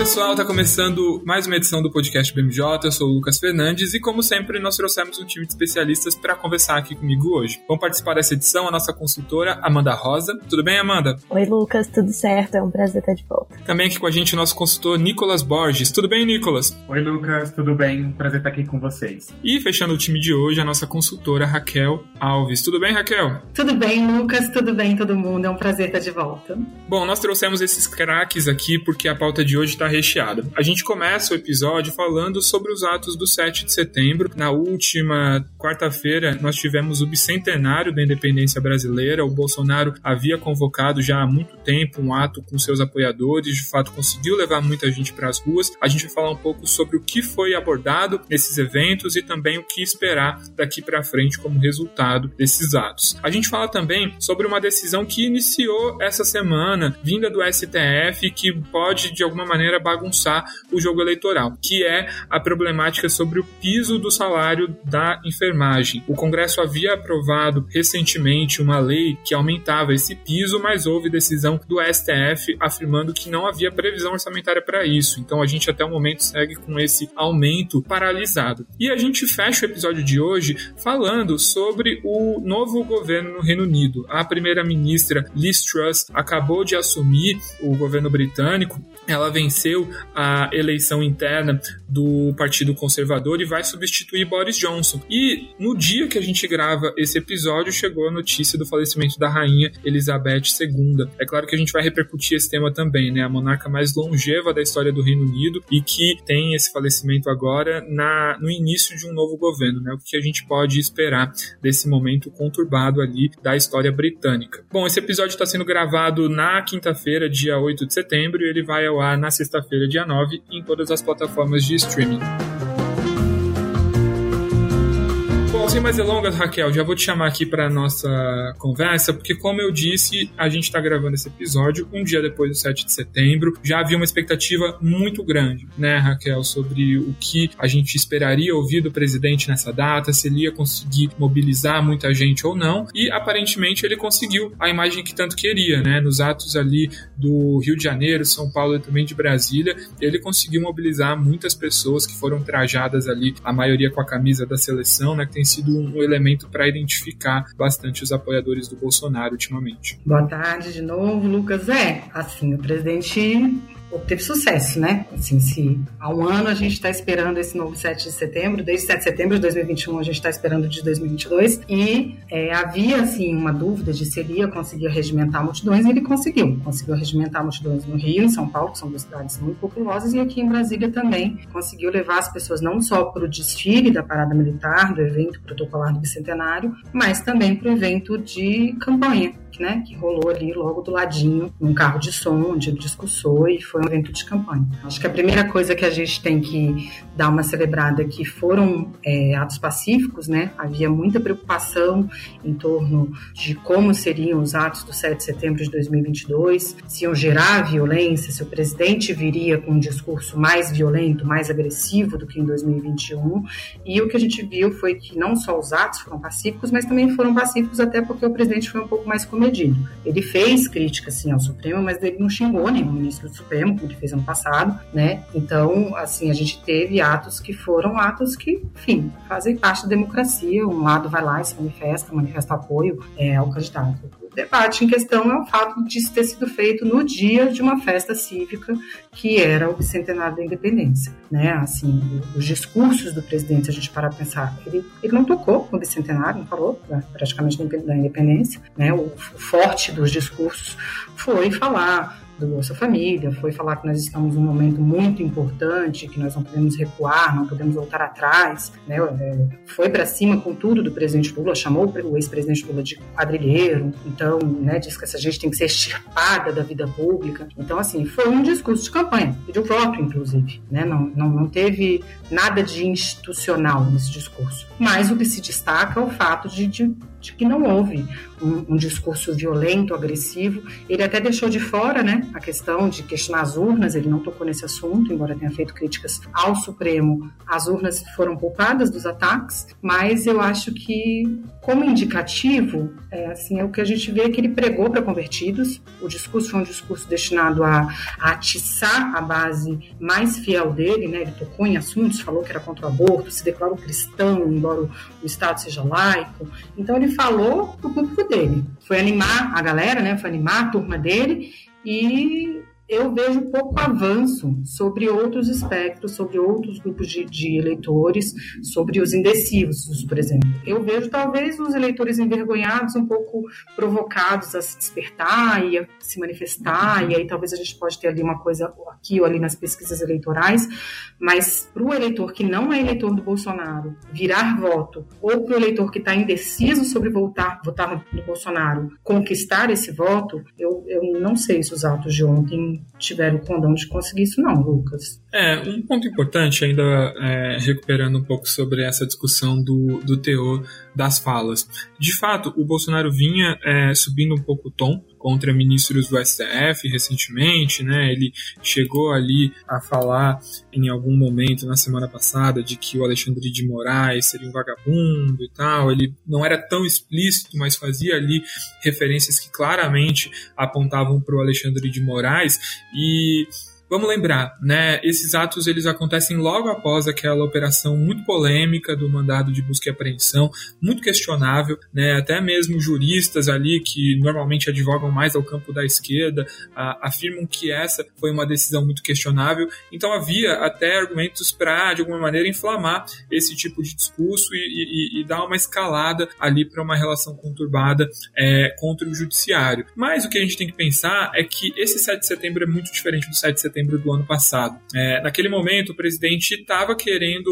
Pessoal, tá começando mais uma edição do podcast BMJ. Eu sou o Lucas Fernandes e, como sempre, nós trouxemos um time de especialistas para conversar aqui comigo hoje. Vamos participar dessa edição a nossa consultora Amanda Rosa. Tudo bem, Amanda? Oi, Lucas, tudo certo? É um prazer estar de volta. Também aqui com a gente o nosso consultor Nicolas Borges. Tudo bem, Nicolas? Oi, Lucas, tudo bem? Prazer estar aqui com vocês. E fechando o time de hoje, a nossa consultora Raquel Alves. Tudo bem, Raquel? Tudo bem, Lucas, tudo bem, todo mundo. É um prazer estar de volta. Bom, nós trouxemos esses craques aqui porque a pauta de hoje está recheada. A gente começa o episódio falando sobre os atos do 7 de setembro. Na última quarta-feira, nós tivemos o bicentenário da independência brasileira. O Bolsonaro havia convocado já há muito tempo um ato com seus apoiadores, de fato conseguiu levar muita gente para as ruas. A gente vai falar um pouco sobre o que foi abordado nesses eventos e também o que esperar daqui para frente como resultado desses atos. A gente fala também sobre uma decisão que iniciou essa semana, vinda do STF, que pode de alguma maneira bagunçar o jogo eleitoral, que é a problemática sobre o piso do salário da enfermagem. O Congresso havia aprovado recentemente uma lei que aumentava esse piso, mas houve decisão do STF afirmando que não havia previsão orçamentária para isso. Então a gente até o momento segue com esse aumento paralisado. E a gente fecha o episódio de hoje falando sobre o novo governo no Reino Unido. A primeira-ministra Liz Truss acabou de assumir o governo britânico. Ela venceu a eleição interna do Partido Conservador e vai substituir Boris Johnson. E no dia que a gente grava esse episódio, chegou a notícia do falecimento da rainha Elizabeth II. É claro que a gente vai repercutir esse tema também, né? A monarca mais longeva da história do Reino Unido e que tem esse falecimento agora na, no início de um novo governo, né? O que a gente pode esperar desse momento conturbado ali da história britânica. Bom, esse episódio está sendo gravado na quinta-feira, dia 8 de setembro, e ele vai ao ar na sexta-feira, dia 9, em todas as plataformas de streaming. Sem mais delongas, Raquel, já vou te chamar aqui para nossa conversa, porque como eu disse, a gente está gravando esse episódio um dia depois do 7 de setembro. Já havia uma expectativa muito grande, né, Raquel, sobre o que a gente esperaria ouvir do presidente nessa data, se ele ia conseguir mobilizar muita gente ou não, e aparentemente ele conseguiu a imagem que tanto queria, né, nos atos ali do Rio de Janeiro, São Paulo e também de Brasília, ele conseguiu mobilizar muitas pessoas que foram trajadas ali, a maioria com a camisa da seleção, né, que tem sido um elemento para identificar bastante os apoiadores do Bolsonaro ultimamente. Boa tarde de novo, Lucas. É, assim, o presidente obteve sucesso, né? Assim, se há um ano a gente está esperando esse novo 7 de setembro, desde 7 de setembro de 2021 a gente está esperando de 2022, e é, havia, assim, uma dúvida de se ele ia conseguir regimentar multidões, e ele conseguiu. Conseguiu regimentar multidões no Rio, em São Paulo, que são duas cidades muito populosas, e aqui em Brasília também. Conseguiu levar as pessoas não só para o desfile da parada militar, do evento protocolar do Bicentenário, mas também para o evento de campanha, né, que rolou ali logo do ladinho, num carro de som, onde ele discursou e foi um evento de campanha. Acho que a primeira coisa que a gente tem que dar uma celebrada é que foram é, atos pacíficos, né? Havia muita preocupação em torno de como seriam os atos do 7 de setembro de 2022, se iam gerar violência, se o presidente viria com um discurso mais violento, mais agressivo do que em 2021. E o que a gente viu foi que não só os atos foram pacíficos, mas também foram pacíficos até porque o presidente foi um pouco mais comedido ele fez críticas, sim, ao Supremo, mas ele não xingou nenhum ministro do Supremo, como ele fez ano passado, né? Então, assim, a gente teve atos que foram atos que, enfim, fazem parte da democracia. Um lado vai lá e se manifesta, manifesta apoio é, ao candidato debate em questão é o fato de ter sido feito no dia de uma festa cívica que era o bicentenário da independência, né? Assim, os discursos do presidente, a gente para pensar, ele, ele não tocou no bicentenário, não falou praticamente da independência, né? O forte dos discursos foi falar do Bolsa Família, foi falar que nós estamos num momento muito importante, que nós não podemos recuar, não podemos voltar atrás, né? É, foi para cima com tudo do presidente Lula, chamou o ex-presidente Lula de quadrilheiro, então, né, disse que essa gente tem que ser extirpada da vida pública. Então, assim, foi um discurso de campanha, pediu voto, inclusive, né? Não, não, não teve nada de institucional nesse discurso. Mas o que se destaca é o fato de, de de que não houve um, um, discurso violento, agressivo. Ele até deixou de fora né, a questão de questionar as urnas, ele não tocou nesse assunto, embora tenha feito críticas ao Supremo. As urnas foram poupadas dos ataques, mas eu acho que, como indicativo, é, assim, é o que a gente vê que ele pregou para convertidos. O discurso foi um discurso destinado a, a atiçar a base mais fiel dele, né? ele tocou em assuntos, falou que era contra o aborto, se declarou cristão, embora o, o Estado seja laico. Então, ele falou para o público dele. Foi animar a galera, né? Foi animar a turma dele e eu vejo pouco avanço sobre outros espectros, sobre outros grupos de, de, eleitores, sobre os indecisos, por exemplo. Eu vejo talvez os eleitores envergonhados um pouco provocados a se despertar e a se manifestar, e aí talvez a gente pode ter ali uma coisa aqui ou ali nas pesquisas eleitorais, mas para o eleitor que não é eleitor do Bolsonaro virar voto, ou para o eleitor que está indeciso sobre votar, votar no Bolsonaro, conquistar esse voto, eu, eu não sei se os atos de ontem tiveram condão de conseguir isso, não, Lucas. É, um ponto importante, ainda é, recuperando um pouco sobre essa discussão do, do teor das falas. De fato, o Bolsonaro vinha é, subindo um pouco o tom contra ministros do STF recentemente, né? Ele chegou ali a falar em algum momento na semana passada de que o Alexandre de Moraes seria um vagabundo e tal. Ele não era tão explícito, mas fazia ali referências que claramente apontavam para o Alexandre de Moraes e Vamos lembrar, né? Esses atos eles acontecem logo após aquela operação muito polêmica do mandado de busca e apreensão, muito questionável, né? Até mesmo juristas ali que normalmente advogam mais ao campo da esquerda a, afirmam que essa foi uma decisão muito questionável. Então havia até argumentos para de alguma maneira inflamar esse tipo de discurso e, e, e dar uma escalada ali para uma relação conturbada é, contra o judiciário. Mas o que a gente tem que pensar é que esse 7 de setembro é muito diferente do 7 de setembro setembro do ano passado. É, naquele momento, o presidente estava querendo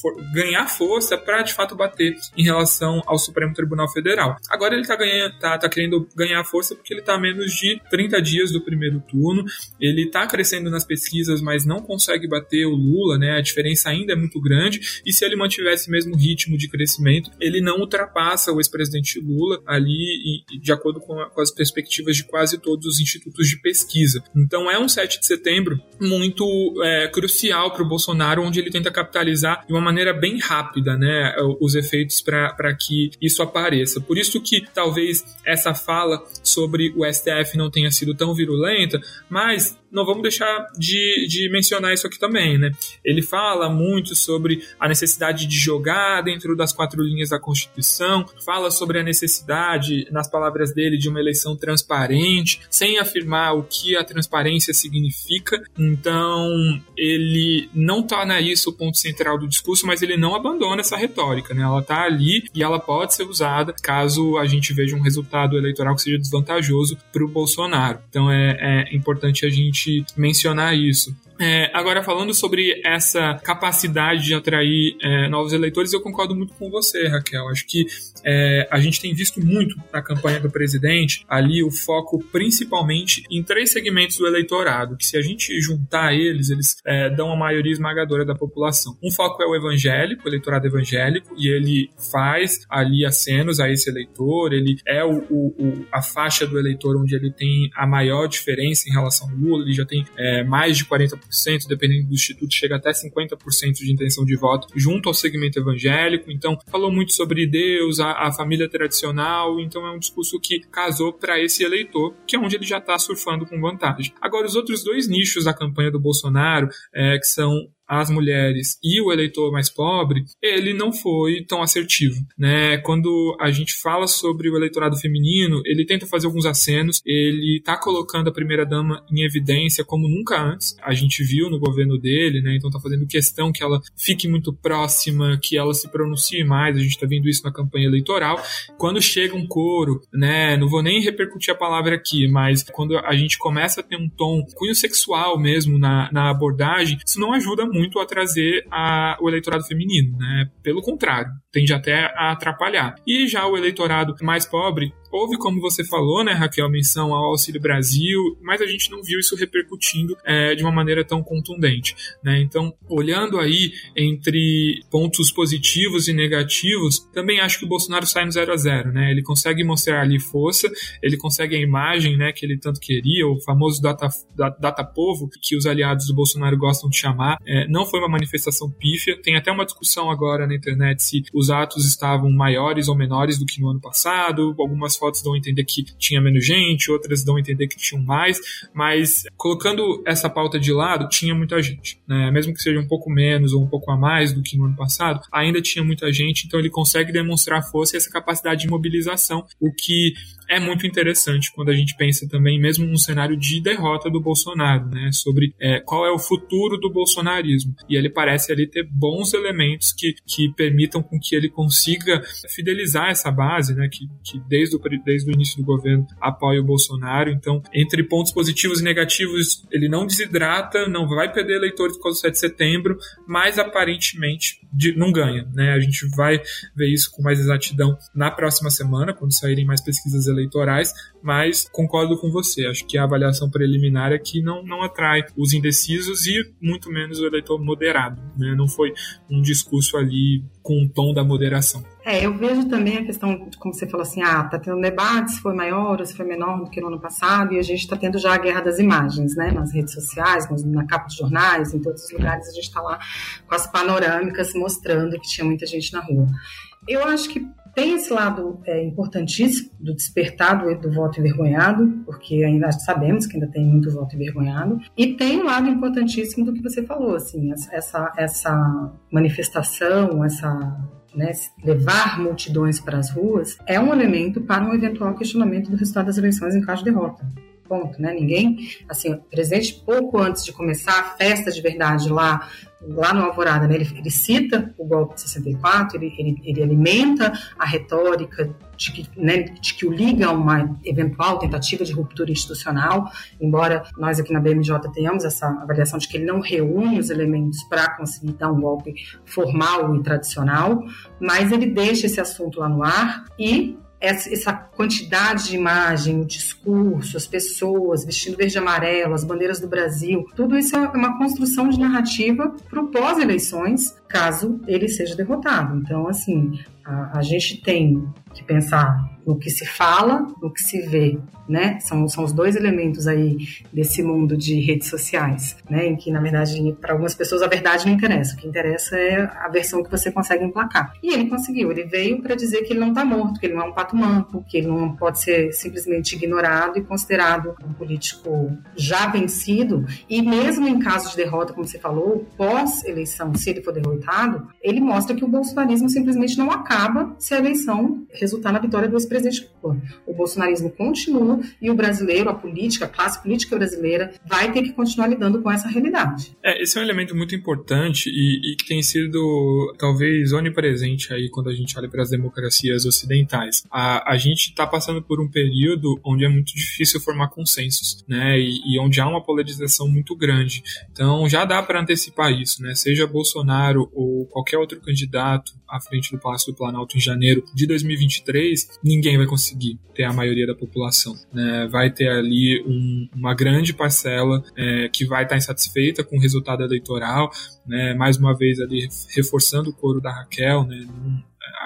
for, ganhar força para de fato bater em relação ao Supremo Tribunal Federal. Agora ele está tá, tá querendo ganhar força porque ele está a menos de 30 dias do primeiro turno, ele está crescendo nas pesquisas, mas não consegue bater o Lula, né? A diferença ainda é muito grande e se ele mantiver esse mesmo ritmo de crescimento, ele não ultrapassa o ex-presidente Lula ali de acordo com, com as perspectivas de quase todos os institutos de pesquisa. Então é um 7 de setembro muito é, crucial para o Bolsonaro, onde ele tenta capitalizar de uma maneira bem rápida né, os efeitos para que isso apareça. Por isso que talvez essa fala sobre o STF não tenha sido tão virulenta, mas não vamos deixar de, de mencionar isso aqui também, né? Ele fala muito sobre a necessidade de jogar dentro das quatro linhas da Constituição, fala sobre a necessidade, nas palavras dele, de uma eleição transparente, sem afirmar o que a transparência significa. Então, ele não torna isso o ponto central do discurso, mas ele não abandona essa retórica, né? Ela está ali e ela pode ser usada caso a gente veja um resultado eleitoral que seja desvantajoso para o Bolsonaro. Então, é, é importante a gente mencionar isso. É, agora, falando sobre essa capacidade de atrair é, novos eleitores, eu concordo muito com você, Raquel. Acho que é, a gente tem visto muito na campanha do presidente ali o foco principalmente em três segmentos do eleitorado, que se a gente juntar eles, eles é, dão a maioria esmagadora da população. Um foco é o evangélico, o eleitorado evangélico, e ele faz ali acenos a esse eleitor, ele é o, o, a faixa do eleitor onde ele tem a maior diferença em relação ao Lula, ele já tem é, mais de 40% dependendo do instituto, chega até 50% de intenção de voto junto ao segmento evangélico. Então, falou muito sobre Deus, a, a família tradicional. Então, é um discurso que casou para esse eleitor, que é onde ele já está surfando com vantagem. Agora, os outros dois nichos da campanha do Bolsonaro, é, que são as mulheres e o eleitor mais pobre, ele não foi tão assertivo, né? Quando a gente fala sobre o eleitorado feminino, ele tenta fazer alguns acenos, ele tá colocando a primeira dama em evidência como nunca antes. A gente viu no governo dele, né? Então tá fazendo questão que ela fique muito próxima, que ela se pronuncie mais. A gente tá vendo isso na campanha eleitoral. Quando chega um coro, né? Não vou nem repercutir a palavra aqui, mas quando a gente começa a ter um tom cunho sexual mesmo na, na abordagem, isso não ajuda muito a trazer a, o eleitorado feminino, né? Pelo contrário, tende até a atrapalhar. E já o eleitorado mais pobre, Houve, como você falou, né, Raquel, menção ao Auxílio Brasil, mas a gente não viu isso repercutindo é, de uma maneira tão contundente. Né? Então, olhando aí entre pontos positivos e negativos, também acho que o Bolsonaro sai no 0 a 0 né? Ele consegue mostrar ali força, ele consegue a imagem né, que ele tanto queria, o famoso data, data povo, que os aliados do Bolsonaro gostam de chamar. É, não foi uma manifestação pífia, tem até uma discussão agora na internet se os atos estavam maiores ou menores do que no ano passado, algumas fotos dão a entender que tinha menos gente, outras dão a entender que tinham mais, mas colocando essa pauta de lado, tinha muita gente, né? Mesmo que seja um pouco menos ou um pouco a mais do que no ano passado, ainda tinha muita gente, então ele consegue demonstrar força e essa capacidade de mobilização, o que é muito interessante quando a gente pensa também, mesmo num cenário de derrota do Bolsonaro, né, sobre é, qual é o futuro do bolsonarismo. E ele parece ali ter bons elementos que, que permitam com que ele consiga fidelizar essa base, né, que, que desde, o, desde o início do governo apoia o Bolsonaro. Então, entre pontos positivos e negativos, ele não desidrata, não vai perder eleitores por causa do 7 de setembro, mas aparentemente de, não ganha. Né? A gente vai ver isso com mais exatidão na próxima semana, quando saírem mais pesquisas eleitorais, mas concordo com você. Acho que a avaliação preliminar aqui não, não atrai os indecisos e muito menos o eleitor moderado. Né? Não foi um discurso ali com o tom da moderação. É, eu vejo também a questão, como você falou assim, ah, tá tendo debate se foi maior ou se foi menor do que no ano passado, e a gente está tendo já a guerra das imagens, né, nas redes sociais, na capa de jornais, em todos os lugares a gente está lá com as panorâmicas mostrando que tinha muita gente na rua. Eu acho que tem esse lado é, importantíssimo do despertar do, do, voto envergonhado, porque ainda sabemos que ainda tem muito voto envergonhado, e tem um lado importantíssimo do que você falou, assim, essa, essa manifestação, essa né, levar multidões para as ruas, é um elemento para um eventual questionamento do resultado das eleições em caso de derrota ponto, né? Ninguém, assim, o presidente, pouco antes de começar a festa de verdade lá, lá no Alvorada, né, ele, ele cita o golpe de 64, ele, ele, ele alimenta a retórica de que, né, de que o liga a uma eventual tentativa de ruptura institucional, embora nós aqui na BMJ tenhamos essa avaliação de que ele não reúne os elementos para conseguir dar um golpe formal e tradicional, mas ele deixa esse assunto lá no ar e essa quantidade de imagem, o discurso, as pessoas vestindo verde e amarelo, as bandeiras do Brasil, tudo isso é uma construção de narrativa para o pós-eleições, caso ele seja derrotado. Então, assim, a, a gente tem que pensar no que se fala, no que se vê, né? São, são os dois elementos aí desse mundo de redes sociais, né? Em que, na verdade, para algumas pessoas a verdade não interessa. O que interessa é a versão que você consegue emplacar. E ele conseguiu. Ele veio para dizer que ele não está morto, que ele não é um pato manco, que ele não pode ser simplesmente ignorado e considerado um político já vencido. E mesmo em caso de derrota, como você falou, pós-eleição, se ele for derrotado, ele mostra que o bolsonarismo simplesmente não acaba se a eleição resultar na vitória do ex-presidente Lula. O bolsonarismo continua e o brasileiro, a política, a classe política brasileira, vai ter que continuar lidando com essa realidade. É, esse é um elemento muito importante e, e que tem sido talvez onipresente aí quando a gente olha para as democracias ocidentais. A, a gente está passando por um período onde é muito difícil formar consensos, né? E, e onde há uma polarização muito grande. Então já dá para antecipar isso, né? Seja Bolsonaro ou qualquer outro candidato à frente do Palácio do Planalto em janeiro de 2023, ninguém vai conseguir ter a maioria da população. Né? Vai ter ali um, uma grande parcela é, que vai estar insatisfeita com o resultado eleitoral, né? mais uma vez ali reforçando o coro da Raquel, né?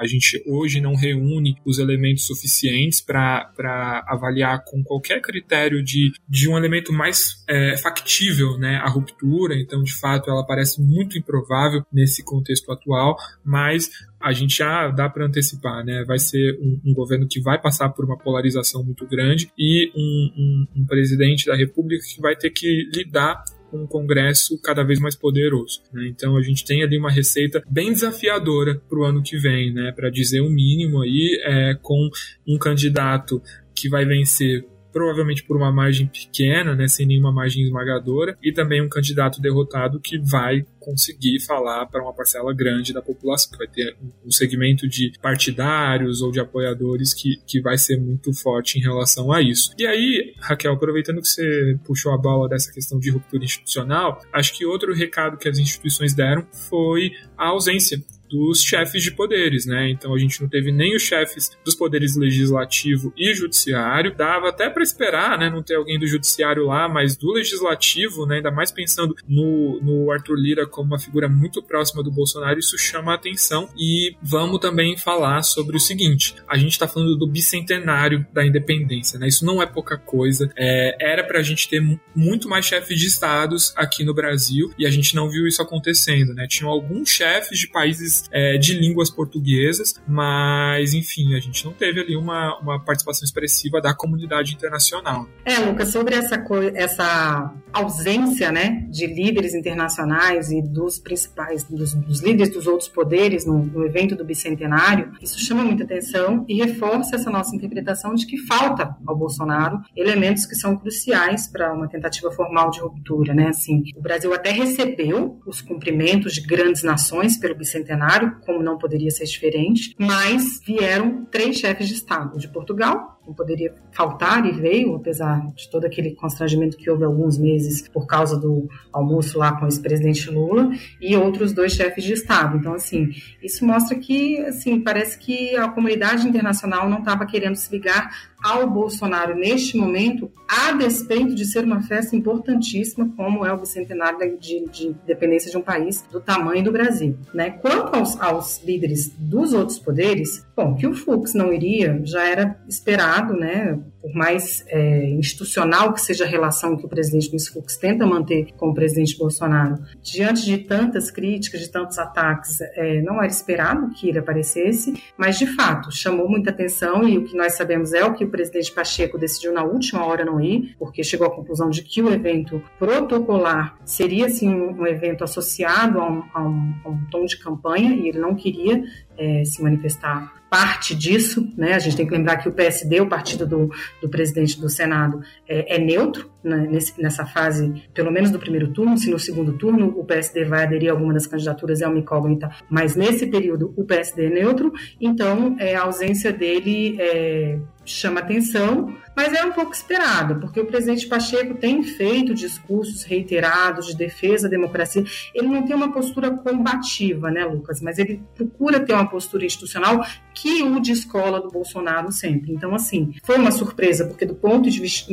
A gente hoje não reúne os elementos suficientes para avaliar com qualquer critério de, de um elemento mais é, factível né, a ruptura, então de fato ela parece muito improvável nesse contexto atual, mas a gente já dá para antecipar, né? Vai ser um, um, governo que vai passar por uma polarização muito grande e um, um, um presidente da República que vai ter que lidar um Congresso cada vez mais poderoso. Né? Então a gente tem ali uma receita bem desafiadora para o ano que vem, né? para dizer o mínimo aí, é, com um candidato que vai vencer provavelmente por uma margem pequena, né, sem nenhuma margem esmagadora, e também um candidato derrotado que vai conseguir falar para uma parcela grande da população, que vai ter um segmento de partidários ou de apoiadores que, que vai ser muito forte em relação a isso. E aí, Raquel, aproveitando que você puxou a bola dessa questão de ruptura institucional, acho que outro recado que as instituições deram foi a ausência dos chefes de poderes, né? Então a gente não teve nem os chefes dos poderes legislativo e judiciário. Dava até para esperar, né? Não ter alguém do judiciário lá, mas do legislativo, né? Ainda mais pensando no, no Arthur Lira como uma figura muito próxima do Bolsonaro, isso chama a atenção. E vamos também falar sobre o seguinte: a gente está falando do bicentenário da independência, né? Isso não é pouca coisa. É, era para a gente ter muito mais chefes de estados aqui no Brasil e a gente não viu isso acontecendo, né? Tinham alguns chefes de países é, de línguas portuguesas, mas enfim, a gente não teve ali uma, uma participação expressiva da comunidade internacional. É, Lucas, sobre essa, essa ausência, né, de líderes internacionais e dos principais, dos, dos líderes dos outros poderes no, no evento do bicentenário, isso chama muita atenção e reforça essa nossa interpretação de que falta ao Bolsonaro elementos que são cruciais para uma tentativa formal de ruptura, né? Assim, o Brasil até recebeu os cumprimentos de grandes nações pelo bicentenário, como não poderia ser diferente, mas vieram três chefes de Estado de Portugal, não poderia faltar e veio, apesar de todo aquele constrangimento que houve alguns meses por causa do almoço lá com o ex-presidente Lula e outros dois chefes de Estado. Então, assim, isso mostra que, assim, parece que a comunidade internacional não estava querendo se ligar ao Bolsonaro neste momento, a despeito de ser uma festa importantíssima, como é o bicentenário de, de independência de um país do tamanho do Brasil. Né? Quanto aos, aos líderes dos outros poderes, bom, que o Fux não iria já era esperado, né? por mais é, institucional que seja a relação que o presidente Luiz Fux tenta manter com o presidente Bolsonaro, diante de tantas críticas, de tantos ataques, é, não era esperado que ele aparecesse, mas de fato chamou muita atenção e o que nós sabemos é o que o presidente Pacheco decidiu na última hora não ir, porque chegou à conclusão de que o evento protocolar seria sim um, um evento associado a um, a, um, a um, tom de campanha e ele não queria é, se manifestar parte disso, né? A gente tem que lembrar que o PSD, o partido do, do presidente do Senado, é, é neutro né, nesse, nessa fase, pelo menos do primeiro turno. Se no segundo turno o PSD vai aderir a alguma das candidaturas é uma incógnita, mas nesse período o PSD é neutro, então é, a ausência dele é, chama atenção, mas é um pouco esperado, porque o presidente Pacheco tem feito discursos reiterados de defesa da democracia. Ele não tem uma postura combativa, né, Lucas? Mas ele procura ter uma postura institucional que o descola do Bolsonaro sempre. Então, assim, foi uma surpresa, porque do ponto de vista,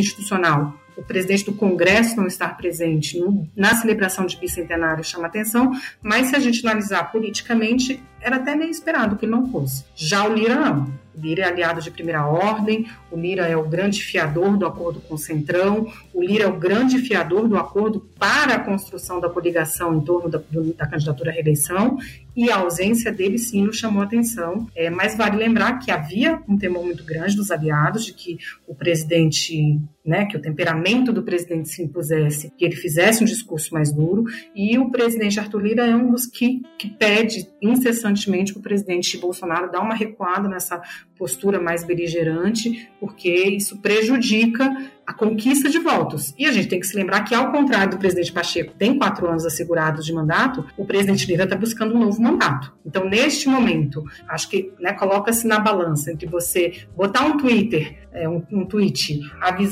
institucional, o presidente do Congresso não estar presente na celebração de bicentenário chama atenção, mas se a gente analisar politicamente, era até meio esperado que ele não fosse. Já o Lira não. O Lira é aliado de primeira ordem, o Lira é o grande fiador do acordo com o Centrão, o Lira é o grande fiador do acordo para a construção da coligação em torno da, da candidatura à reeleição, e a ausência dele sim nos chamou atenção. É, mas vale lembrar que havia um temor muito grande dos aliados de que o presidente, né, que o temperamento do presidente se impusesse, que ele fizesse um discurso mais duro, e o presidente Arthur Lira é um dos que, que pede incessantemente para o presidente Bolsonaro dar uma recuada nessa postura mais beligerante, porque isso prejudica a conquista de votos. E a gente tem que se lembrar que, ao contrário do presidente Pacheco, tem quatro anos assegurados de mandato, o presidente Lira está buscando um novo mandato. Então, neste momento, acho que né, coloca-se na balança entre você botar um Twitter, é, um, um tweet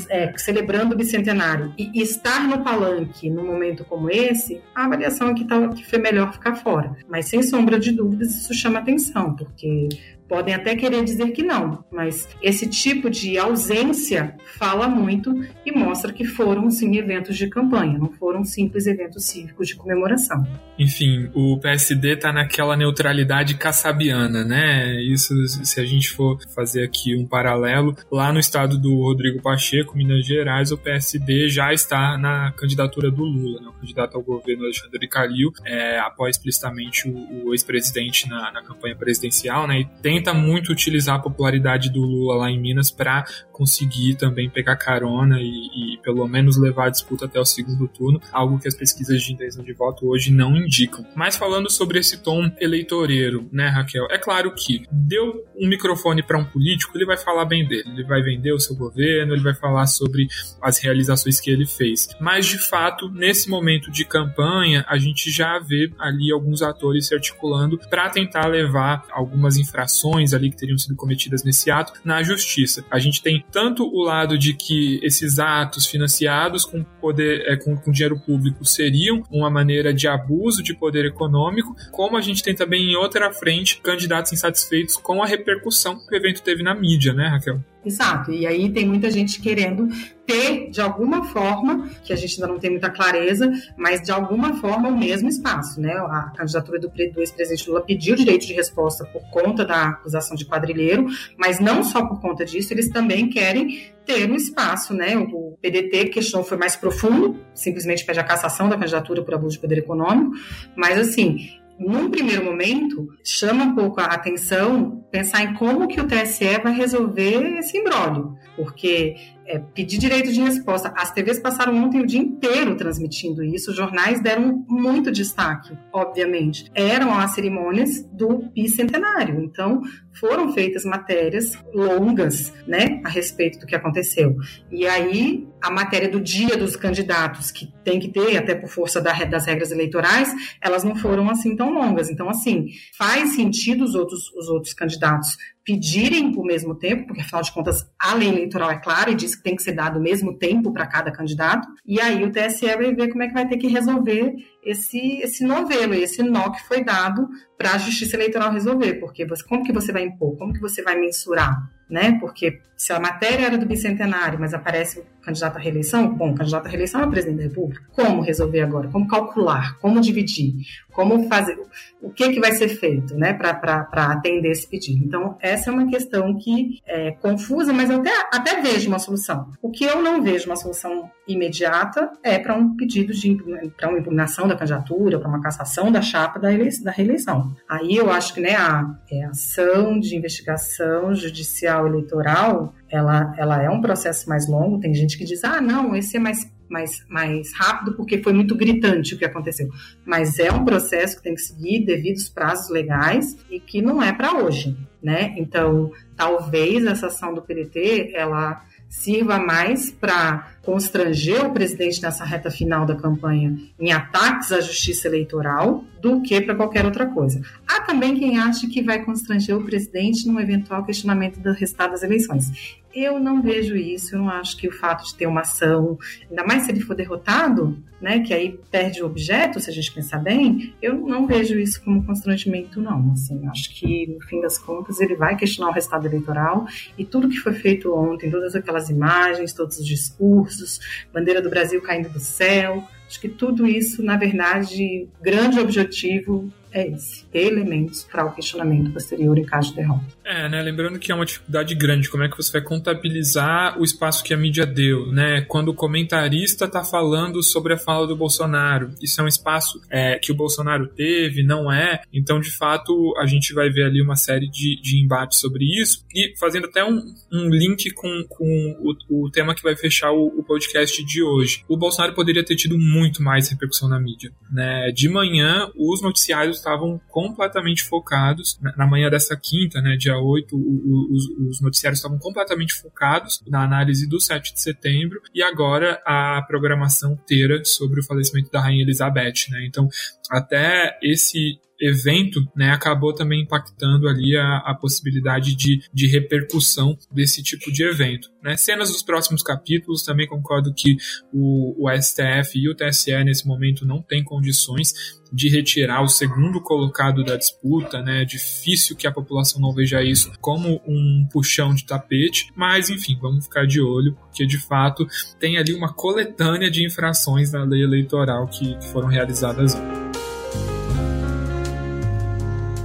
é, celebrando o bicentenário e estar no palanque num momento como esse, a avaliação é que, tá, que foi melhor ficar fora. Mas, sem sombra de dúvidas, isso chama atenção, porque Podem até querer dizer que não, mas esse tipo de ausência fala muito e mostra que foram sim eventos de campanha, não foram simples eventos cívicos de comemoração. Enfim, o PSD está naquela neutralidade caçabiana, né? Isso, se a gente for fazer aqui um paralelo, lá no estado do Rodrigo Pacheco, Minas Gerais, o PSD já está na candidatura do Lula, né? o candidato ao governo Alexandre Calil, é, apoia explicitamente o, o ex-presidente na, na campanha presidencial, né? E tem tenta muito utilizar a popularidade do Lula lá em Minas para conseguir também pegar carona e, e, pelo menos levar a disputa até o segundo turno, algo que as pesquisas de intenção de voto hoje não indicam. Mas falando sobre esse tom eleitoreiro, né, Raquel? É claro que deu um microfone para um político, ele vai falar bem dele, ele vai vender o seu governo, ele vai falar sobre as realizações que ele fez. Mas de fato, nesse momento de campanha, a gente já vê ali alguns atores se articulando para tentar levar algumas infrações ali que teriam sido cometidas nesse ato na justiça. A gente tem tanto o lado de que esses atos financiados com poder, é, com, com dinheiro público seriam uma maneira de abuso de poder econômico, como a gente tem também em outra frente candidatos insatisfeitos com a repercussão que o evento teve na mídia, né, Raquel? Exato. E aí tem muita gente querendo ter, de alguma forma, que a gente ainda não tem muita clareza, mas de alguma forma o mesmo espaço, né? A candidatura do, ex-presidente Lula pediu direito de resposta por conta da acusação de quadrilheiro, mas não só por conta disso, eles também querem ter um espaço, né? O PDT questionou foi mais profundo, simplesmente pede a cassação da candidatura por abuso de poder econômico, mas assim, num primeiro momento, chama um pouco a atenção pensar em como que o TSE vai resolver esse imbróglio, porque é, pedir direito de resposta. As TVs passaram ontem o dia inteiro transmitindo isso, os jornais deram muito destaque, obviamente. Eram as cerimônias do bicentenário, então foram feitas matérias longas, né, a respeito do que aconteceu. E aí, a matéria do dia dos candidatos, que tem que ter, até por força das regras eleitorais, elas não foram assim tão longas. Então, assim, faz sentido os outros, os outros candidatos pedirem o mesmo tempo, porque afinal de contas a lei eleitoral é clara e diz que tem que ser dado o mesmo tempo para cada candidato, e aí o TSE vai ver como é que vai ter que resolver esse, esse novelo, esse nó que foi dado para a Justiça Eleitoral resolver, porque você, como que você vai impor, como que você vai mensurar, né? Porque se a matéria era do bicentenário, mas aparece o candidato à reeleição, bom, o candidato à reeleição é o presidente da República. Como resolver agora? Como calcular? Como dividir? Como fazer? O que que vai ser feito, né, para atender esse pedido? Então, essa é uma questão que é confusa, mas eu até, até vejo uma solução. O que eu não vejo uma solução imediata é para um pedido de para uma impugnação da candidatura, para uma cassação da chapa da, eleição, reeleição. Aí eu acho que né, a, é, a ação de investigação judicial eleitoral ela, ela é um processo mais longo. Tem gente que diz, ah, não, esse é mais, mais, mais rápido porque foi muito gritante o que aconteceu. Mas é um processo que tem que seguir devidos prazos legais e que não é para hoje, né? Então, talvez essa ação do PDT, ela sirva mais para constranger o presidente nessa reta final da campanha em ataques à justiça eleitoral do que para qualquer outra coisa. Há também quem acha que vai constranger o presidente num eventual questionamento do resultado das eleições. Eu não vejo isso, eu não acho que o fato de ter uma ação, ainda mais se ele for derrotado, né, que aí perde o objeto, se a gente pensar bem, eu não vejo isso como constrangimento, não. Assim, acho que, no fim das contas, ele vai questionar o resultado eleitoral e tudo que foi feito ontem, todas aquelas imagens, todos os discursos, bandeira do Brasil caindo do céu, acho que tudo isso, na verdade, grande objetivo é esse, ter elementos para o questionamento posterior em caso de derrota. É, né, lembrando que é uma dificuldade grande, como é que você vai contabilizar o espaço que a mídia deu, né, quando o comentarista está falando sobre a fala do Bolsonaro, isso é um espaço é, que o Bolsonaro teve, não é, então de fato a gente vai ver ali uma série de, de embates sobre isso, e fazendo até um, um link com, com o, o, tema que vai fechar o, o podcast de hoje. O Bolsonaro poderia ter tido muito mais repercussão na mídia, né, de manhã os noticiários estavam completamente focados, na, manhã dessa quinta, né, dia 8, o, o, os, os noticiários estavam completamente focados na análise do 7 de setembro e agora a programação inteira sobre o falecimento da Rainha Elizabeth, né? Então, até esse evento, né, acabou também impactando ali a, a possibilidade de, de repercussão desse tipo de evento. Né. Cenas dos próximos capítulos, também concordo que o, o STF e o TSE nesse momento não têm condições de retirar o segundo colocado da disputa, né? É difícil que a população não veja isso como um puxão de tapete, mas enfim, vamos ficar de olho, porque de fato tem ali uma coletânea de infrações na lei eleitoral que foram realizadas.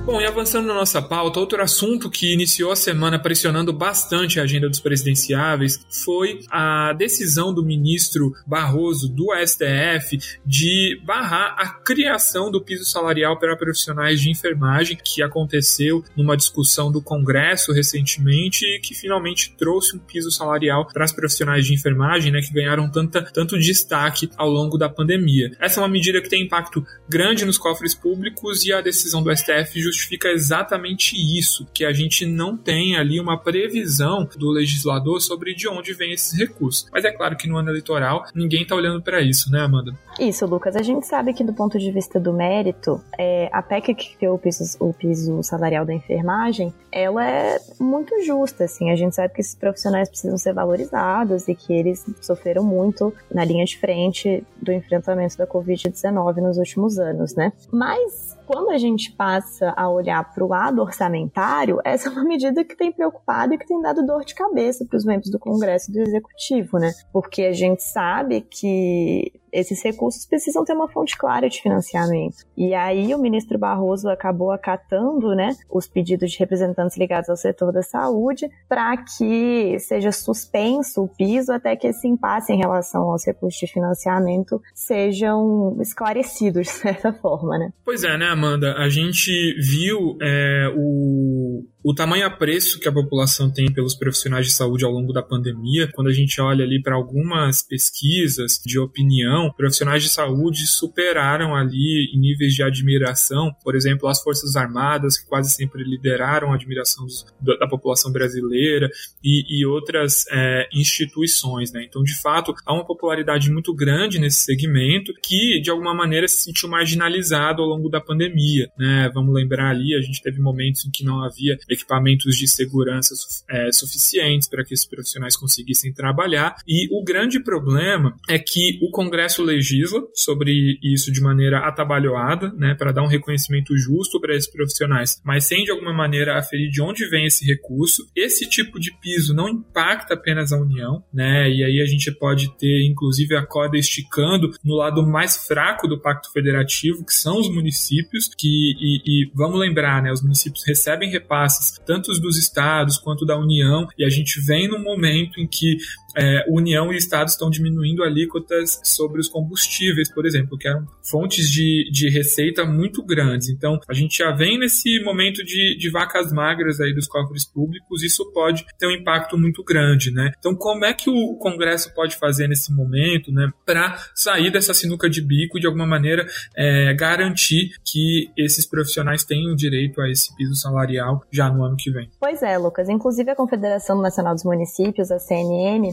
Bom, e avançando na nossa pauta, outro assunto que iniciou a semana pressionando bastante a agenda dos presidenciáveis foi a decisão do ministro Barroso do STF de barrar a criação do piso salarial para profissionais de enfermagem, que aconteceu numa discussão do Congresso recentemente e que finalmente trouxe um piso salarial para as profissionais de enfermagem, né, que ganharam tanta, tanto destaque ao longo da pandemia. Essa é uma medida que tem impacto grande nos cofres públicos e a decisão do STF justifica exatamente isso, que a gente não tem ali uma previsão do legislador sobre de onde vem esses recursos. Mas é claro que no ano eleitoral ninguém está olhando para isso, né, Amanda? Isso, Lucas. A gente sabe que do ponto de vista do mérito, é, a PEC que criou o piso, o piso salarial da enfermagem, ela é muito justa, assim. A gente sabe que esses profissionais precisam ser valorizados e que eles sofreram muito na linha de frente do enfrentamento da Covid-19 nos últimos anos, né? Mas quando a gente passa a olhar para o lado orçamentário, essa é uma medida que tem preocupado e que tem dado dor de cabeça para os membros do Congresso e do Executivo, né? Porque a gente sabe que esses recursos precisam ter uma fonte clara de financiamento. E aí o ministro Barroso acabou acatando, né, os pedidos de representantes ligados ao setor da saúde para que seja suspenso o piso até que esse impasse em relação aos recursos de financiamento sejam esclarecidos de certa forma, né? Pois é, né, Amanda? A gente viu é, o o tamanho apreço que a população tem pelos profissionais de saúde ao longo da pandemia, quando a gente olha ali para algumas pesquisas de opinião, profissionais de saúde superaram ali em níveis de admiração, por exemplo, as Forças Armadas, que quase sempre lideraram a admiração dos, da população brasileira, e, e outras é, instituições. Né? Então, de fato, há uma popularidade muito grande nesse segmento que, de alguma maneira, se sentiu marginalizado ao longo da pandemia. Né? Vamos lembrar ali, a gente teve momentos em que não havia equipamentos de segurança é, suficientes para que esses profissionais conseguissem trabalhar. E o grande problema é que o Congresso legisla sobre isso de maneira atabalhoada, né, para dar um reconhecimento justo para esses profissionais, mas sem de alguma maneira aferir de onde vem esse recurso. Esse tipo de piso não impacta apenas a União, né, e aí a gente pode ter inclusive a corda esticando no lado mais fraco do Pacto Federativo, que são os municípios, que e, e vamos lembrar, né, os municípios recebem repasses tanto dos estados quanto da União, e a gente vem num momento em que é, União e Estados estão diminuindo alíquotas sobre os combustíveis, por exemplo, que eram fontes de, de receita muito grandes. Então, a gente já vem nesse momento de, de vacas magras aí dos cofres públicos, isso pode ter um impacto muito grande, né? Então, como é que o Congresso pode fazer nesse momento, né, para sair dessa sinuca de bico e, de alguma maneira, é, garantir que esses profissionais tenham direito a esse piso salarial já no ano que vem? Pois é, Lucas. Inclusive, a Confederação Nacional dos Municípios, a CNM,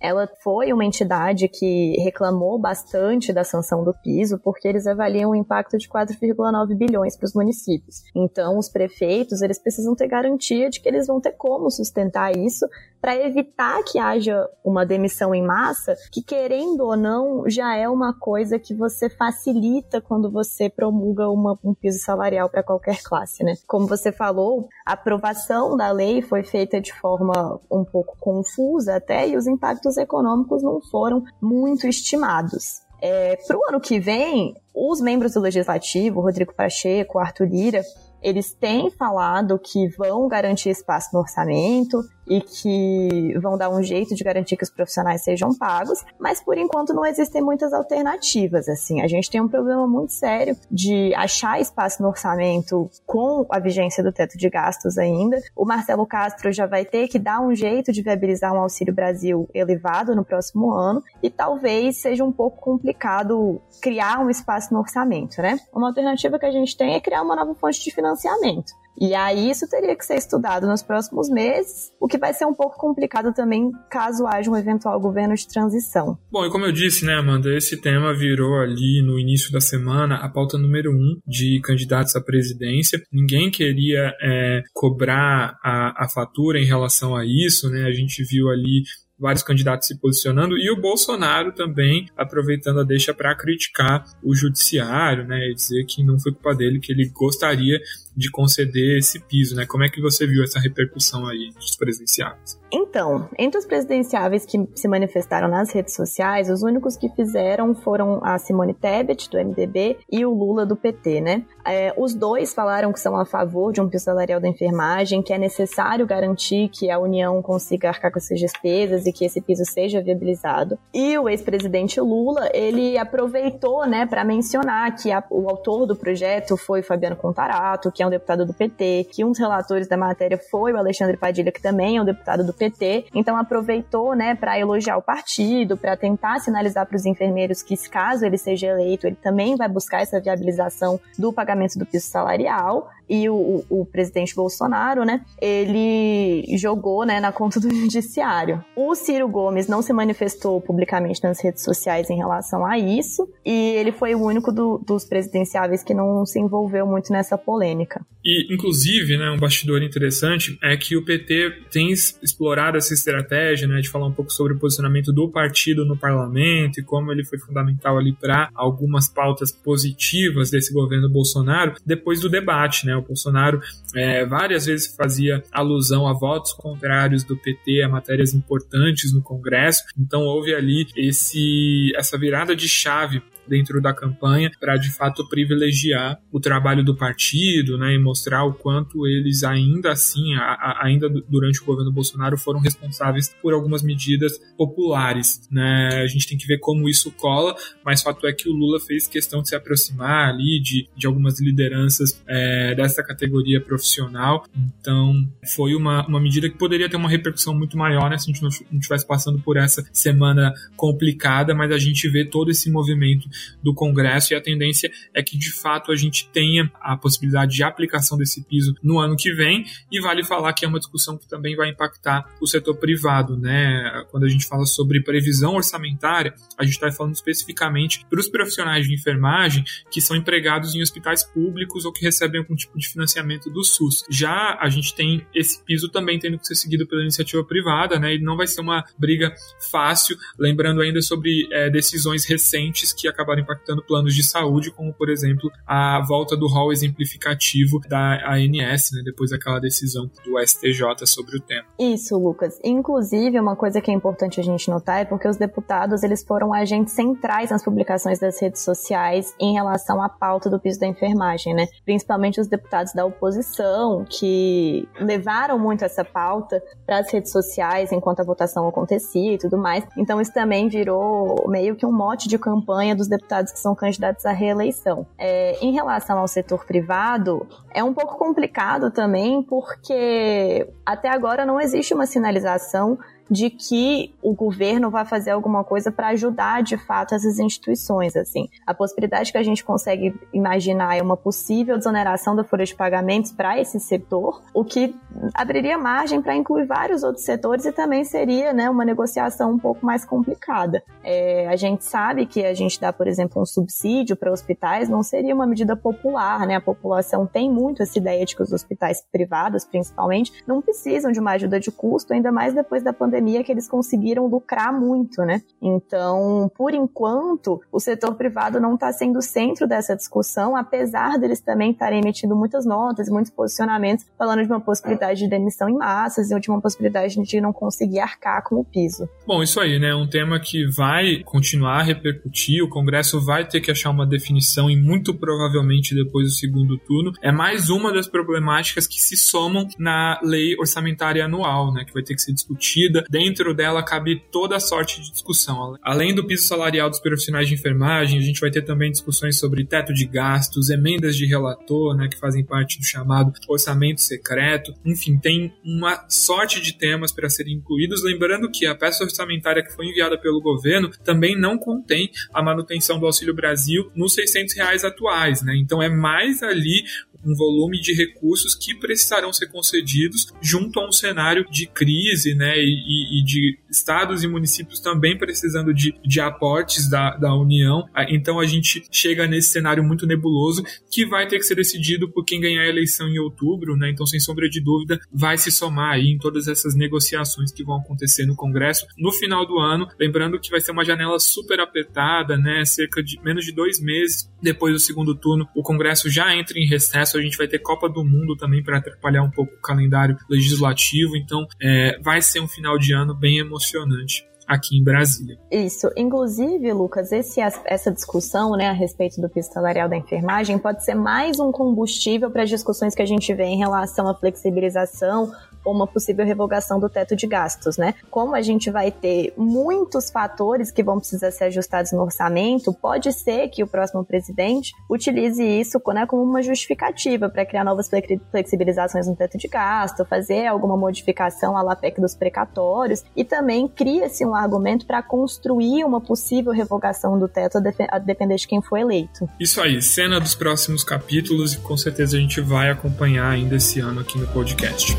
ela foi uma entidade que reclamou bastante da sanção do piso, porque eles avaliam o impacto de 4,9 bilhões para os municípios. Então, os prefeitos, eles precisam ter garantia de que eles vão ter como sustentar isso para evitar que haja uma demissão em massa, que querendo ou não, já é uma coisa que você facilita quando você promulga uma, um piso salarial para qualquer classe, né? Como você falou, a aprovação da lei foi feita de forma um pouco confusa até, e os impactos econômicos não foram muito estimados. É, para o ano que vem, os membros do Legislativo, Rodrigo Pacheco, Arthur Lira, eles têm falado que vão garantir espaço no orçamento e que vão dar um jeito de garantir que os profissionais sejam pagos, mas por enquanto não existem muitas alternativas. Assim, a gente tem um problema muito sério de achar espaço no orçamento com a vigência do teto de gastos ainda. O Marcelo Castro já vai ter que dar um jeito de viabilizar um Auxílio Brasil elevado no próximo ano e talvez seja um pouco complicado criar um espaço no orçamento, né? Uma alternativa que a gente tem é criar uma nova fonte de financiamento. E aí isso teria que ser estudado nos próximos meses, o que vai ser um pouco complicado também caso haja um eventual governo de transição. Bom, e como eu disse, né, Amanda, esse tema virou ali no início da semana a pauta número um de candidatos à presidência. Ninguém queria é, cobrar a, a fatura em relação a isso, né? A gente viu ali vários candidatos se posicionando e o Bolsonaro também aproveitando a deixa para criticar o judiciário, né, e dizer que não foi culpa dele, que ele gostaria de conceder esse piso, né? Como é que você viu essa repercussão aí dos presidenciáveis? Então, entre os presidenciáveis que se manifestaram nas redes sociais, os únicos que fizeram foram a Simone Tebet, do MDB, e o Lula, do PT, né? É, os dois falaram que são a favor de um piso salarial da enfermagem, que é necessário garantir que a União consiga arcar com essas despesas e que esse piso seja viabilizado. E o ex-presidente Lula, ele aproveitou, né, para mencionar que a, o autor do projeto foi Fabiano Contarato, que é um deputado do PT, que um dos relatores da matéria foi o Alexandre Padilha, que também é um deputado do PT. Então aproveitou, né, para elogiar o partido, para tentar sinalizar para os enfermeiros que, caso ele seja eleito, ele também vai buscar essa viabilização do pagamento do piso salarial e o, o, presidente Bolsonaro, né, ele jogou, né, na conta do judiciário. O Ciro Gomes não se manifestou publicamente nas redes sociais em relação a isso e ele foi o único do, dos presidenciáveis que não se envolveu muito nessa polêmica. E, inclusive, né, um bastidor interessante é que o PT tem explorado essa estratégia, né, de falar um pouco sobre o posicionamento do partido no parlamento e como ele foi fundamental ali para algumas pautas positivas desse governo Bolsonaro depois do debate, né, o Bolsonaro é, várias vezes fazia alusão a votos contrários do PT a matérias importantes no Congresso. Então houve ali esse essa virada de chave dentro da campanha para de fato privilegiar o trabalho do partido, né, e mostrar o quanto eles ainda assim, a, a, ainda durante o governo Bolsonaro, foram responsáveis por algumas medidas populares, né? A gente tem que ver como isso cola, mas fato é que o Lula fez questão de se aproximar ali de, de algumas lideranças é, dessa categoria profissional, então foi uma, uma medida que poderia ter uma repercussão muito maior, né, se a gente não estivesse passando por essa semana complicada, mas a gente vê todo esse movimento do Congresso e a tendência é que de fato a gente tenha a possibilidade de aplicação desse piso no ano que vem e vale falar que é uma discussão que também vai impactar o setor privado, né? Quando a gente fala sobre previsão orçamentária, a gente está falando especificamente para os profissionais de enfermagem que são empregados em hospitais públicos ou que recebem algum tipo de financiamento do SUS. Já a gente tem esse piso também tendo que ser seguido pela iniciativa privada, né? E não vai ser uma briga fácil, lembrando ainda sobre é, decisões recentes que acabam acabaram impactando planos de saúde, como por exemplo a volta do rol exemplificativo da ANS, né, depois daquela decisão do STJ sobre o tema. Isso, Lucas. Inclusive, uma coisa que é importante a gente notar é porque os deputados eles foram agentes centrais nas publicações das redes sociais em relação à pauta do piso da enfermagem, né? Principalmente os deputados da oposição que levaram muito essa pauta para as redes sociais enquanto a votação acontecia e tudo mais. Então isso também virou meio que um mote de campanha dos deputados deputados que são candidatos à reeleição. É, em relação ao setor privado, é um pouco complicado também, porque até agora não existe uma sinalização de que o governo vai fazer alguma coisa para ajudar de fato essas instituições. Assim, a possibilidade que a gente consegue imaginar é uma possível desoneração da folha de pagamentos para esse setor, o que abriria margem para incluir vários outros setores e também seria né, uma negociação um pouco mais complicada. É, a gente sabe que a gente dá, por exemplo, um subsídio para hospitais não seria uma medida popular, né? A população tem muito essa ideia de que os hospitais privados, principalmente, não precisam de uma ajuda de custo, ainda mais depois da pandemia que eles conseguiram lucrar muito, né? Então, por enquanto, o setor privado não está sendo o centro dessa discussão, apesar deles também estarem emitindo muitas notas muitos posicionamentos falando de uma possibilidade de demissão em massas e de uma possibilidade de não conseguir arcar com o piso. Bom, isso aí, né? Um tema que vai continuar a repercutir, o Congresso vai ter que achar uma definição e muito provavelmente depois do segundo turno. É mais uma das problemáticas que se somam na lei orçamentária anual, né? Que vai ter que ser discutida dentro dela cabe toda a sorte de discussão. Além do piso salarial dos profissionais de enfermagem, a gente vai ter também discussões sobre teto de gastos, emendas de relator, né, que fazem parte do chamado orçamento secreto. Enfim, tem uma sorte de temas para serem incluídos. Lembrando que a peça orçamentária que foi enviada pelo governo também não contém a manutenção do Auxílio Brasil nos 600 reais atuais, né? Então é mais ali um volume de recursos que precisarão ser concedidos junto a um cenário de crise, né, e, e de estados e municípios também precisando de, de aportes da, da União. Ah, então a gente chega nesse cenário muito nebuloso que vai ter que ser decidido por quem ganhar a eleição em outubro, né? Então, sem sombra de dúvida, vai se somar aí em todas essas negociações que vão acontecer no Congresso no final do ano. Lembrando que vai ser uma janela super apertada, né? Cerca de menos de dois meses depois do segundo turno, o Congresso já entra em recesso. A gente vai ter Copa do Mundo também para atrapalhar um pouco o calendário legislativo. Então, é, vai ser um final de ano bem emocionante emocionante aqui em Brasília. Isso. Inclusive, Lucas, esse, essa discussão né, a respeito do piso salarial da enfermagem pode ser mais um combustível para as discussões que a gente vê em relação à flexibilização uma possível revogação do teto de gastos, né? Como a gente vai ter muitos fatores que vão precisar ser ajustados no orçamento, pode ser que o próximo presidente utilize isso né, como uma justificativa para criar novas flexibilizações no teto de gasto, fazer alguma modificação à LAPEC dos precatórios e também cria-se um argumento para construir uma possível revogação do teto a depender de quem for eleito. Isso aí, cena dos próximos capítulos e com certeza a gente vai acompanhar ainda esse ano aqui no podcast.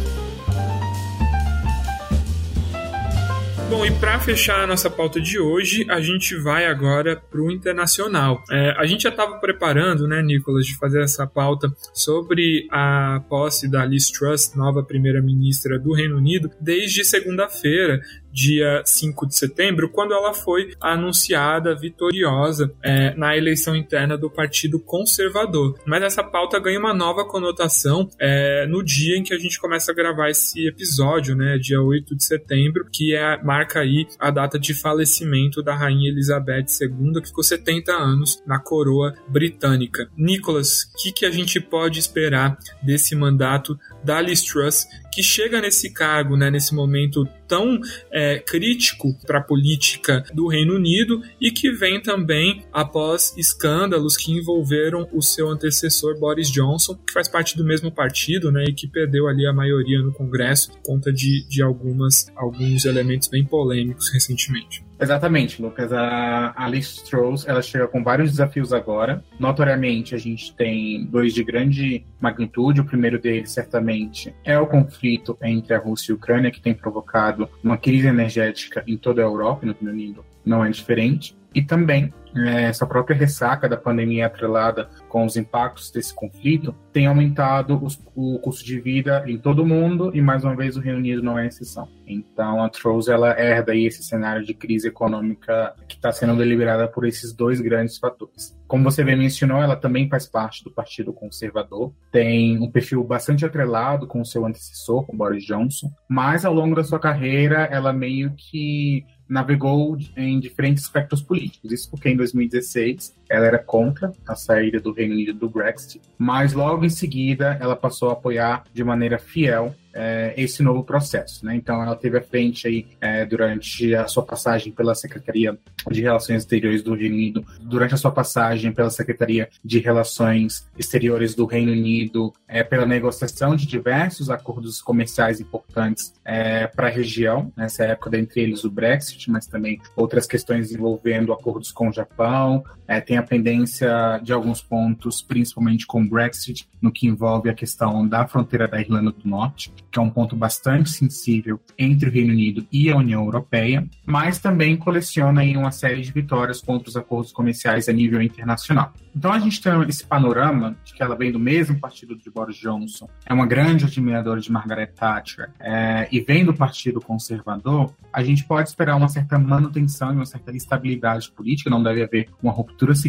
Bom, e para fechar a nossa pauta de hoje, a gente vai agora para o internacional. É, a gente já estava preparando, né, Nicolas, de fazer essa pauta sobre a posse da Liz Truss, nova primeira-ministra do Reino Unido, desde segunda-feira dia 5 de setembro, quando ela foi anunciada vitoriosa é, na eleição interna do Partido Conservador. Mas essa pauta ganha uma nova conotação é, no dia em que a gente começa a gravar esse episódio, né, dia 8 de setembro, que é, marca aí a data de falecimento da Rainha Elizabeth II, que ficou 70 anos na coroa britânica. Nicholas, o que, que a gente pode esperar desse mandato da Liz Truss, que chega nesse cargo, né, nesse momento tão é, crítico para a política do Reino Unido e que vem também após escândalos que envolveram o seu antecessor Boris Johnson, que faz parte do mesmo partido, né, e que perdeu ali a maioria no Congresso por conta de, de algumas, alguns elementos bem polêmicos recentemente. Exatamente, Lucas. A Alice Strauss, ela chega com vários desafios agora. Notoriamente, a gente tem dois de grande magnitude. O primeiro deles, certamente, é o conflito entre a Rússia e a Ucrânia, que tem provocado uma crise energética em toda a Europa, no Reino Unido não é diferente. E também é, essa própria ressaca da pandemia atrelada com os impactos desse conflito tem aumentado os, o custo de vida em todo o mundo e mais uma vez o Reino Unido não é exceção. Então a Trose ela herda aí esse cenário de crise econômica que está sendo deliberada por esses dois grandes fatores. Como você bem mencionou, ela também faz parte do Partido Conservador, tem um perfil bastante atrelado com o seu antecessor, com Boris Johnson, mas ao longo da sua carreira ela meio que navegou em diferentes espectros políticos. Isso porque em 2016 ela era contra a saída do Reino Unido do Brexit, mas logo em seguida ela passou a apoiar de maneira fiel é, esse novo processo. Né? Então, ela teve à frente aí, é, durante a sua passagem pela Secretaria de Relações Exteriores do Reino Unido, durante a sua passagem pela Secretaria de Relações Exteriores do Reino Unido, é, pela negociação de diversos acordos comerciais importantes é, para a região, nessa época, dentre eles o Brexit, mas também outras questões envolvendo acordos com o Japão, tem a pendência de alguns pontos, principalmente com o Brexit, no que envolve a questão da fronteira da Irlanda do Norte, que é um ponto bastante sensível entre o Reino Unido e a União Europeia, mas também coleciona em uma série de vitórias contra os acordos comerciais a nível internacional. Então a gente tem esse panorama de que ela vem do mesmo partido de Boris Johnson, é uma grande admiradora de Margaret Thatcher é, e vem do Partido Conservador, a gente pode esperar uma certa manutenção e uma certa estabilidade política, não deve haver uma ruptura significativa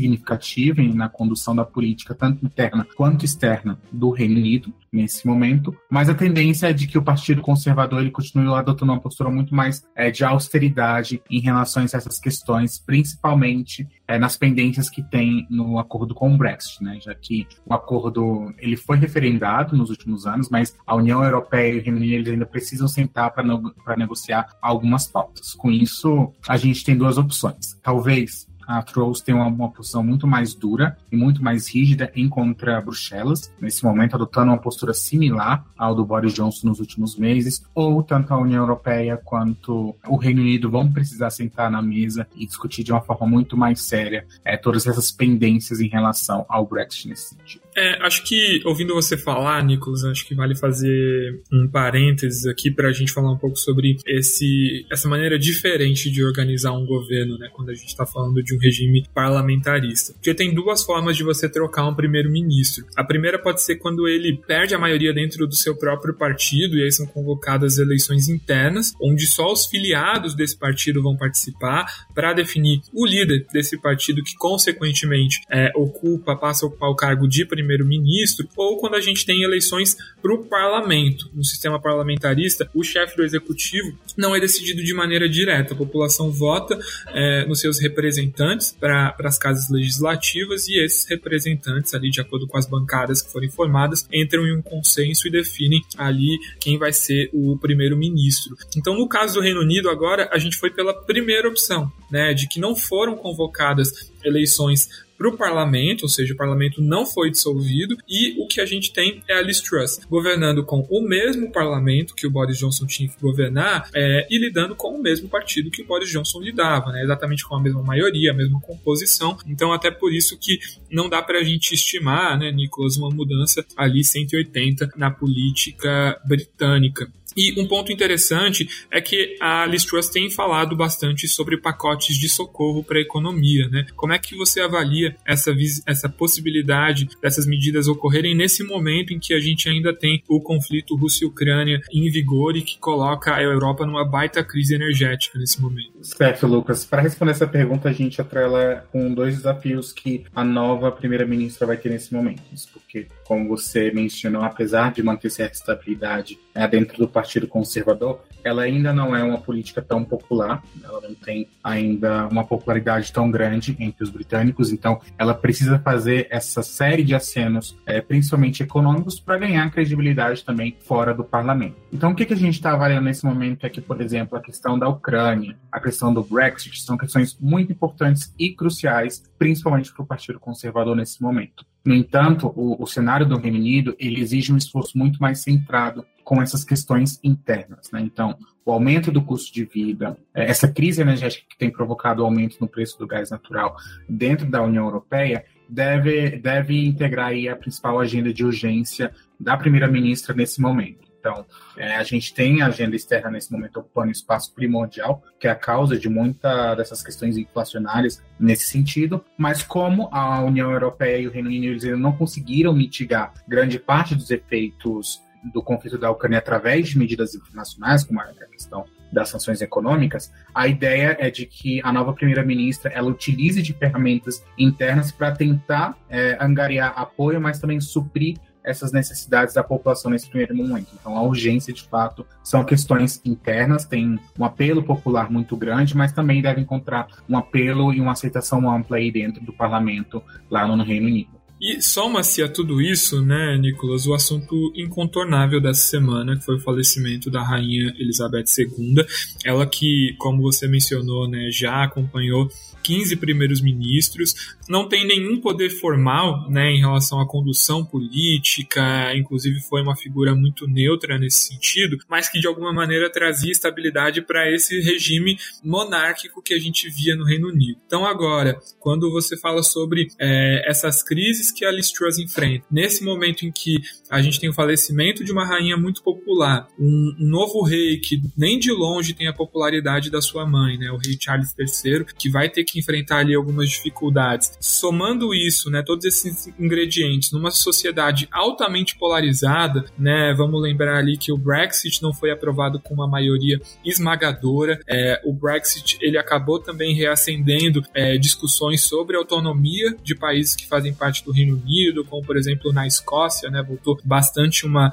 na condução da política, tanto interna quanto externa, do Reino Unido nesse momento, mas a tendência é de que o Partido Conservador ele continue adotando uma postura muito mais é, de austeridade em relação a essas questões, principalmente é, nas pendências que tem no acordo com o Brexit, né? já que o acordo ele foi referendado nos últimos anos, mas a União Europeia e o Reino Unido ainda precisam sentar para negociar algumas pautas. Com isso, a gente tem duas opções. Talvez a Trolls tem uma, uma, posição muito mais dura e muito mais rígida em contra Bruxelas, nesse momento adotando uma postura similar ao do Boris Johnson nos últimos meses, ou tanto a União Europeia quanto o Reino Unido vão precisar sentar na mesa e discutir de uma forma muito mais séria é, todas essas pendências em relação ao Brexit nesse sentido. É, acho que, ouvindo você falar, Nicolas, acho que vale fazer um parênteses aqui para a gente falar um pouco sobre esse, essa maneira diferente de organizar um governo, né, quando a gente está falando de um regime parlamentarista. Porque tem duas formas de você trocar um primeiro-ministro. A primeira pode ser quando ele perde a maioria dentro do seu próprio partido, e aí são convocadas eleições internas, onde só os filiados desse partido vão participar para definir o líder desse partido, que consequentemente é, ocupa, passa a ocupar o cargo de primeiro primeiro-ministro, ou quando a gente tem eleições para o parlamento. No sistema parlamentarista, o chefe do executivo não é decidido de maneira direta. A população vota é, nos seus representantes para as casas legislativas e esses representantes, ali, de acordo com as bancadas que forem formadas, entram em um consenso e definem ali quem vai ser o primeiro-ministro. Então, no caso do Reino Unido, agora a gente foi pela primeira opção, né, de que não foram convocadas eleições para o parlamento, ou seja, o parlamento não foi dissolvido, e o que a gente tem é a Liz Truss governando com o mesmo parlamento que o Boris Johnson tinha que governar é, e lidando com o mesmo partido que o Boris Johnson lidava, né? exatamente com a mesma maioria, a mesma composição. Então, até por isso que não dá para a gente estimar, né, Nicolas, uma mudança ali 180 na política britânica. E um ponto interessante é que a Liz Truss tem falado bastante sobre pacotes de socorro para a economia, né? Como é que você avalia essa, essa possibilidade dessas medidas ocorrerem nesse momento em que a gente ainda tem o conflito Rússia-Ucrânia em vigor e que coloca a Europa numa baita crise energética nesse momento? Certo, Lucas. Para responder essa pergunta, a gente atrela com dois desafios que a nova primeira-ministra vai ter nesse momento. Porque, como você mencionou, apesar de manter certa estabilidade é, dentro do Partido Conservador, ela ainda não é uma política tão popular, ela não tem ainda uma popularidade tão grande entre os britânicos, então ela precisa fazer essa série de acenos, é, principalmente econômicos, para ganhar credibilidade também fora do parlamento. Então, o que, que a gente está avaliando nesse momento é que, por exemplo, a questão da Ucrânia, a questão do Brexit, são questões muito importantes e cruciais, principalmente para o Partido Conservador nesse momento. No entanto, o, o cenário do Reino Unido ele exige um esforço muito mais centrado com essas questões internas. Né? Então, o aumento do custo de vida, é, essa crise energética que tem provocado o aumento no preço do gás natural dentro da União Europeia, deve, deve integrar aí a principal agenda de urgência da primeira-ministra nesse momento. Então, é, a gente tem a agenda externa nesse momento ocupando um espaço primordial, que é a causa de muitas dessas questões inflacionárias nesse sentido, mas como a União Europeia e o Reino Unido ainda não conseguiram mitigar grande parte dos efeitos do conflito da Ucrânia através de medidas internacionais, como a questão das sanções econômicas, a ideia é de que a nova primeira-ministra ela utilize de ferramentas internas para tentar é, angariar apoio, mas também suprir essas necessidades da população nesse primeiro momento. Então, a urgência, de fato, são questões internas, tem um apelo popular muito grande, mas também deve encontrar um apelo e uma aceitação ampla aí dentro do parlamento lá no Reino Unido. E soma-se a tudo isso, né, Nicolas, o assunto incontornável dessa semana, que foi o falecimento da rainha Elizabeth II. Ela que, como você mencionou, né, já acompanhou 15 primeiros ministros, não tem nenhum poder formal né, em relação à condução política, inclusive foi uma figura muito neutra nesse sentido, mas que de alguma maneira trazia estabilidade para esse regime monárquico que a gente via no Reino Unido. Então, agora, quando você fala sobre é, essas crises que a Liz Truss enfrenta, nesse momento em que a gente tem o falecimento de uma rainha muito popular, um, novo rei que nem de longe tem a popularidade da sua mãe, né, o rei Charles III, que vai ter que enfrentar ali algumas dificuldades. Somando isso, né, todos esses ingredientes numa sociedade altamente polarizada, né, vamos lembrar ali que o Brexit não foi aprovado com uma maioria esmagadora. É, o Brexit ele acabou também reacendendo é, discussões sobre autonomia de países que fazem parte do Reino Unido, como por exemplo na Escócia, né, voltou bastante uma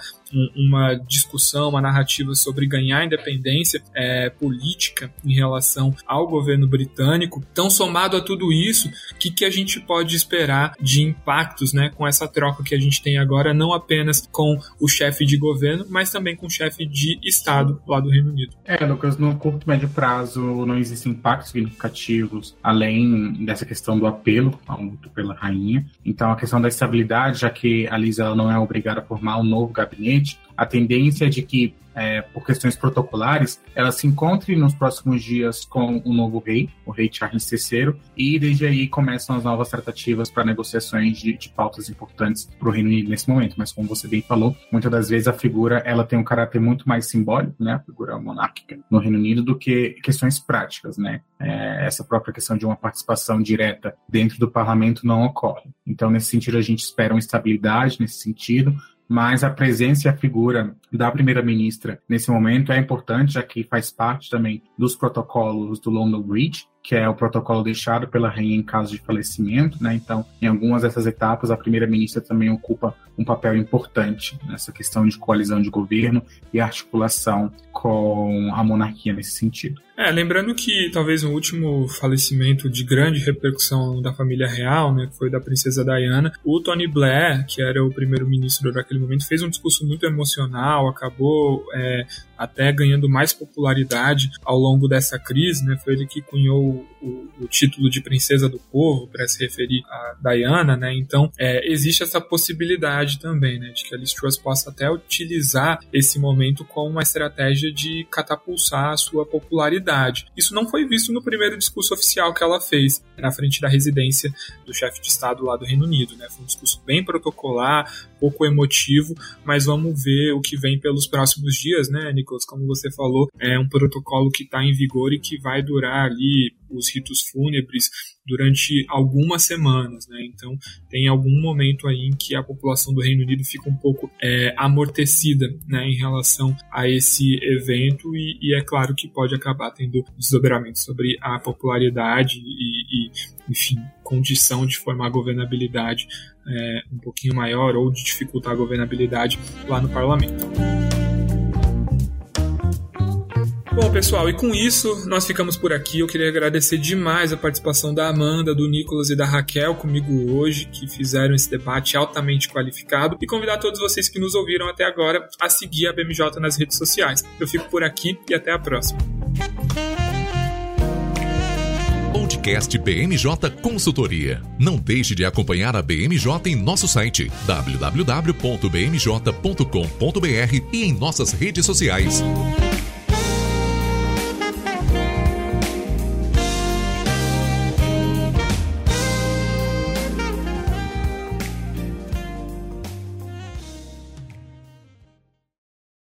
uma discussão, uma narrativa sobre ganhar independência é, política em relação ao governo britânico. Então, somado a tudo isso, o que, que a gente pode esperar de impactos né, com essa troca que a gente tem agora, não apenas com o chefe de governo, mas também com o chefe de Estado lá do Reino Unido? É, Lucas, no curto e médio prazo não existem impactos significativos, além dessa questão do apelo ao pela rainha. Então, questão da estabilidade, já que a Lisa não é obrigada a formar um novo gabinete, a tendência é de que é, por questões protocolares, ela se encontre nos próximos dias com o novo rei, o rei Charles III, e desde aí começam as novas tratativas para negociações de, de, pautas importantes para o Reino Unido nesse momento. Mas como você bem falou, muitas das vezes a figura ela tem um caráter muito mais simbólico, né, a figura monárquica no Reino Unido, do que questões práticas, né. É, essa própria questão de uma participação direta dentro do parlamento não ocorre. Então, nesse sentido, a gente espera uma estabilidade nesse sentido, mas a presença e a figura da primeira-ministra nesse momento é importante, já que faz parte também dos protocolos do London Bridge, que é o protocolo deixado pela rainha em caso de falecimento, né? Então, em algumas dessas etapas, a primeira-ministra também ocupa um papel importante nessa questão de coalizão de governo e articulação com a monarquia nesse sentido. É, lembrando que talvez o último falecimento de grande repercussão da família real, né, foi da princesa Diana, o Tony Blair, que era o primeiro-ministro daquele momento, fez um discurso muito emocional, acabou é, até ganhando mais popularidade ao longo dessa crise, né? Foi ele que cunhou o, o título de princesa do povo para se referir a Diana, né? Então é, existe essa possibilidade também, né, de que a Liz Truss possa até utilizar esse momento como uma estratégia de catapultar a sua popularidade. Isso não foi visto no primeiro discurso oficial que ela fez na frente da residência do chefe de Estado lá do Reino Unido, né? Foi um discurso bem protocolar, pouco emotivo, mas vamos ver o que vem pelos próximos dias, né, Nicolas? Como você falou, é um protocolo que está em vigor e que vai durar ali os ritos fúnebres durante algumas semanas, né? Então tem algum momento aí em que a população do Reino Unido fica um pouco é, amortecida, né, em relação a esse evento e, e, é claro que pode acabar tendo desdobramentos sobre a popularidade e, e enfim, condição de formar governabilidade é, um pouquinho maior ou de dificultar a governabilidade lá no parlamento. Bom, pessoal, e com isso nós ficamos por aqui. Eu queria agradecer demais a participação da Amanda, do Nicolas e da Raquel comigo hoje, que fizeram esse debate altamente qualificado, e convidar todos vocês que nos ouviram até agora a seguir a BMJ nas redes sociais. Eu fico por aqui e até a próxima. Podcast BMJ Consultoria. Não deixe de acompanhar a BMJ em nosso site www.bmj.com.br e em nossas redes sociais.